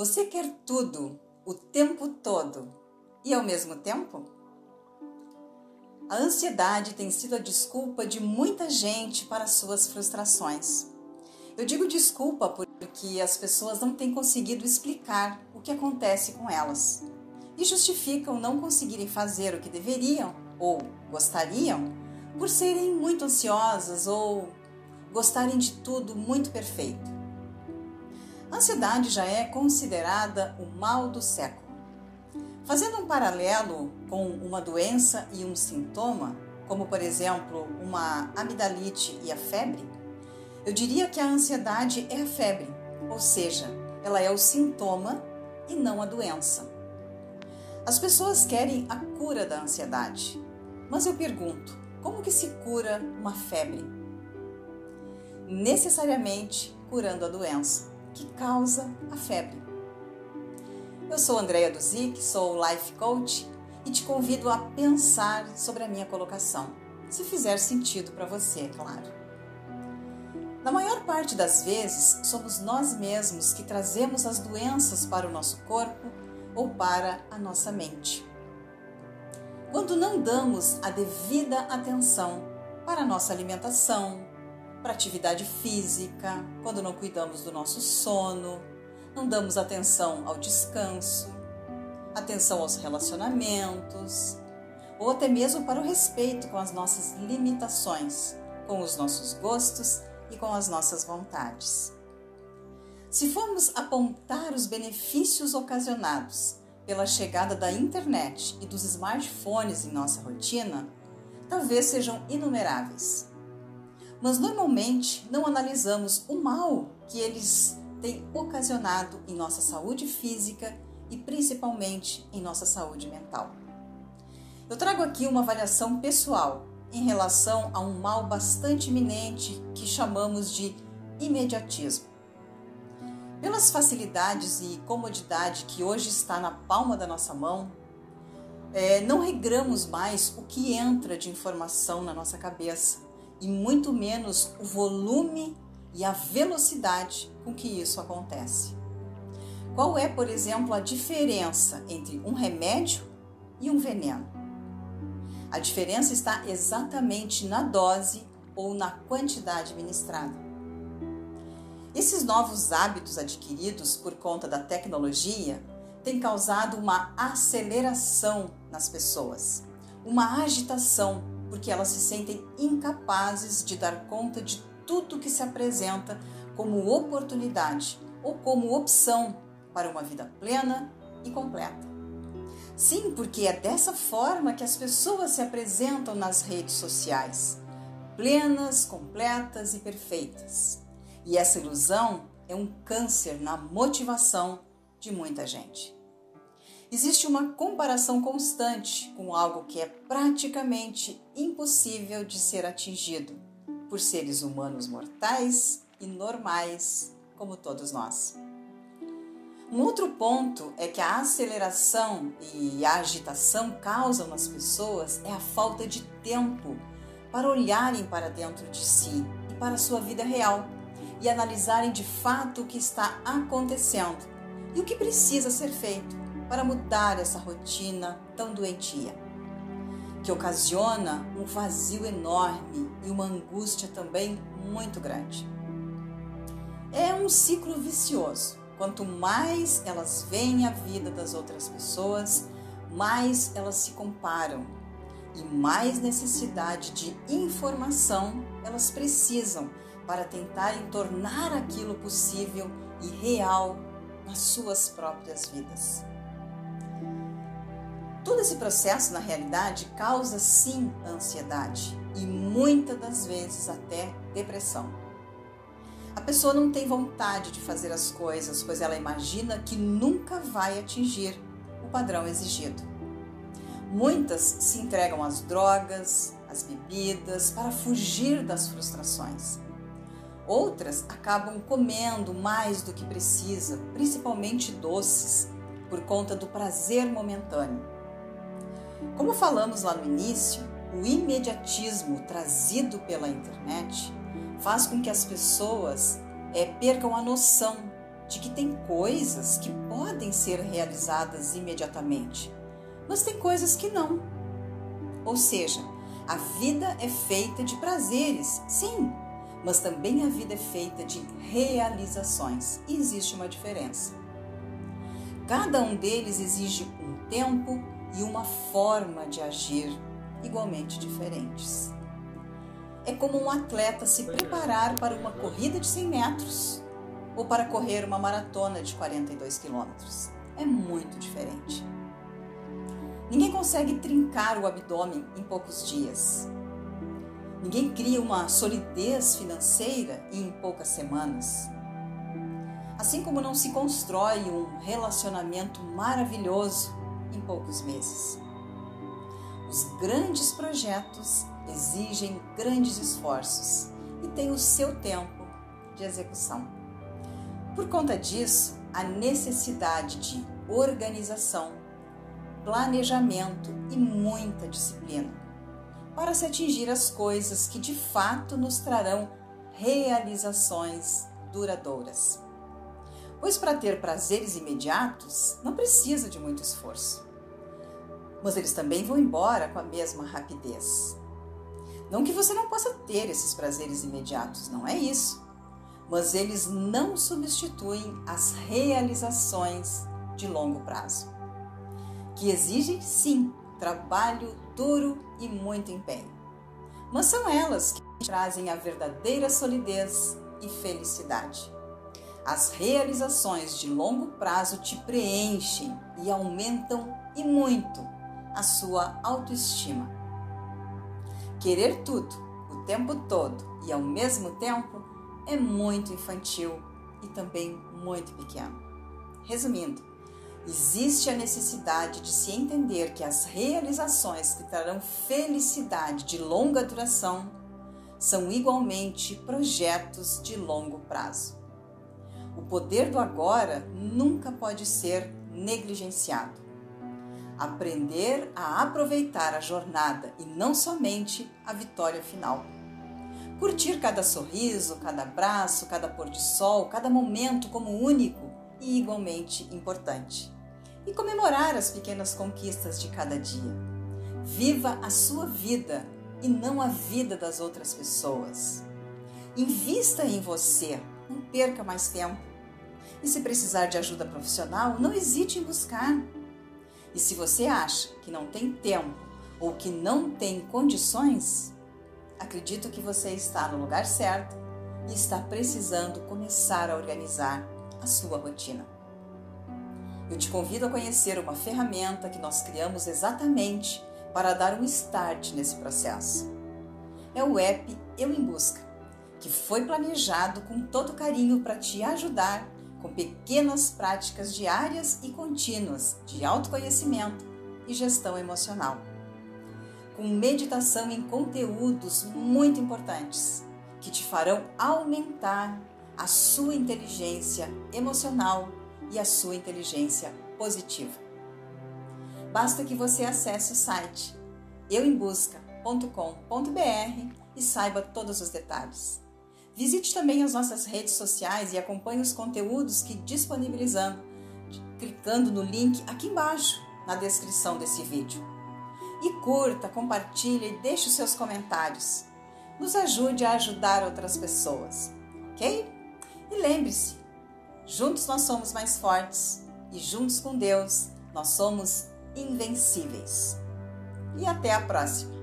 Você quer tudo o tempo todo e ao mesmo tempo? A ansiedade tem sido a desculpa de muita gente para suas frustrações. Eu digo desculpa porque as pessoas não têm conseguido explicar o que acontece com elas e justificam não conseguirem fazer o que deveriam ou gostariam por serem muito ansiosas ou gostarem de tudo muito perfeito. Ansiedade já é considerada o mal do século. Fazendo um paralelo com uma doença e um sintoma, como por exemplo uma amidalite e a febre, eu diria que a ansiedade é a febre, ou seja, ela é o sintoma e não a doença. As pessoas querem a cura da ansiedade, mas eu pergunto, como que se cura uma febre? Necessariamente curando a doença que causa a febre. Eu sou Andréia Duzic, sou Life Coach e te convido a pensar sobre a minha colocação, se fizer sentido para você, é claro. Na maior parte das vezes, somos nós mesmos que trazemos as doenças para o nosso corpo ou para a nossa mente. Quando não damos a devida atenção para a nossa alimentação, para atividade física, quando não cuidamos do nosso sono, não damos atenção ao descanso, atenção aos relacionamentos, ou até mesmo para o respeito com as nossas limitações, com os nossos gostos e com as nossas vontades. Se formos apontar os benefícios ocasionados pela chegada da internet e dos smartphones em nossa rotina, talvez sejam inumeráveis. Mas normalmente não analisamos o mal que eles têm ocasionado em nossa saúde física e principalmente em nossa saúde mental. Eu trago aqui uma avaliação pessoal em relação a um mal bastante iminente que chamamos de imediatismo. Pelas facilidades e comodidade que hoje está na palma da nossa mão, é, não regramos mais o que entra de informação na nossa cabeça e muito menos o volume e a velocidade com que isso acontece. Qual é, por exemplo, a diferença entre um remédio e um veneno? A diferença está exatamente na dose ou na quantidade ministrada. Esses novos hábitos adquiridos por conta da tecnologia têm causado uma aceleração nas pessoas, uma agitação, porque elas se sentem incapazes de dar conta de tudo que se apresenta como oportunidade ou como opção para uma vida plena e completa. Sim, porque é dessa forma que as pessoas se apresentam nas redes sociais, plenas, completas e perfeitas. E essa ilusão é um câncer na motivação de muita gente. Existe uma comparação constante com algo que é praticamente impossível de ser atingido por seres humanos mortais e normais como todos nós. Um outro ponto é que a aceleração e a agitação causam nas pessoas é a falta de tempo para olharem para dentro de si e para a sua vida real e analisarem de fato o que está acontecendo e o que precisa ser feito para mudar essa rotina tão doentia, que ocasiona um vazio enorme e uma angústia também muito grande. É um ciclo vicioso. Quanto mais elas veem a vida das outras pessoas, mais elas se comparam e mais necessidade de informação elas precisam para tentarem tornar aquilo possível e real nas suas próprias vidas. Todo esse processo, na realidade, causa sim ansiedade e muitas das vezes até depressão. A pessoa não tem vontade de fazer as coisas, pois ela imagina que nunca vai atingir o padrão exigido. Muitas se entregam às drogas, às bebidas, para fugir das frustrações. Outras acabam comendo mais do que precisa, principalmente doces, por conta do prazer momentâneo. Como falamos lá no início, o imediatismo trazido pela internet faz com que as pessoas é, percam a noção de que tem coisas que podem ser realizadas imediatamente, mas tem coisas que não. Ou seja, a vida é feita de prazeres, sim, mas também a vida é feita de realizações e existe uma diferença. Cada um deles exige um tempo e uma forma de agir igualmente diferentes. É como um atleta se preparar para uma corrida de 100 metros ou para correr uma maratona de 42 quilômetros. É muito diferente. Ninguém consegue trincar o abdômen em poucos dias. Ninguém cria uma solidez financeira em poucas semanas. Assim como não se constrói um relacionamento maravilhoso em poucos meses. Os grandes projetos exigem grandes esforços e têm o seu tempo de execução. Por conta disso, a necessidade de organização, planejamento e muita disciplina para se atingir as coisas que de fato nos trarão realizações duradouras. Pois para ter prazeres imediatos não precisa de muito esforço mas eles também vão embora com a mesma rapidez. Não que você não possa ter esses prazeres imediatos, não é isso. Mas eles não substituem as realizações de longo prazo, que exigem sim trabalho duro e muito empenho. Mas são elas que trazem a verdadeira solidez e felicidade. As realizações de longo prazo te preenchem e aumentam e muito a sua autoestima. Querer tudo o tempo todo e ao mesmo tempo é muito infantil e também muito pequeno. Resumindo, existe a necessidade de se entender que as realizações que trarão felicidade de longa duração são igualmente projetos de longo prazo. O poder do agora nunca pode ser negligenciado aprender a aproveitar a jornada e não somente a vitória final. Curtir cada sorriso, cada abraço, cada pôr de sol, cada momento como único e igualmente importante. E comemorar as pequenas conquistas de cada dia. Viva a sua vida e não a vida das outras pessoas. Invista em você, não perca mais tempo. E se precisar de ajuda profissional, não hesite em buscar. E se você acha que não tem tempo ou que não tem condições, acredito que você está no lugar certo e está precisando começar a organizar a sua rotina. Eu te convido a conhecer uma ferramenta que nós criamos exatamente para dar um start nesse processo. É o app Eu em Busca, que foi planejado com todo carinho para te ajudar com pequenas práticas diárias e contínuas de autoconhecimento e gestão emocional. Com meditação em conteúdos muito importantes que te farão aumentar a sua inteligência emocional e a sua inteligência positiva. Basta que você acesse o site euembusca.com.br e saiba todos os detalhes. Visite também as nossas redes sociais e acompanhe os conteúdos que disponibilizamos, clicando no link aqui embaixo na descrição desse vídeo. E curta, compartilhe e deixe os seus comentários. Nos ajude a ajudar outras pessoas, ok? E lembre-se, juntos nós somos mais fortes e juntos com Deus nós somos invencíveis. E até a próxima!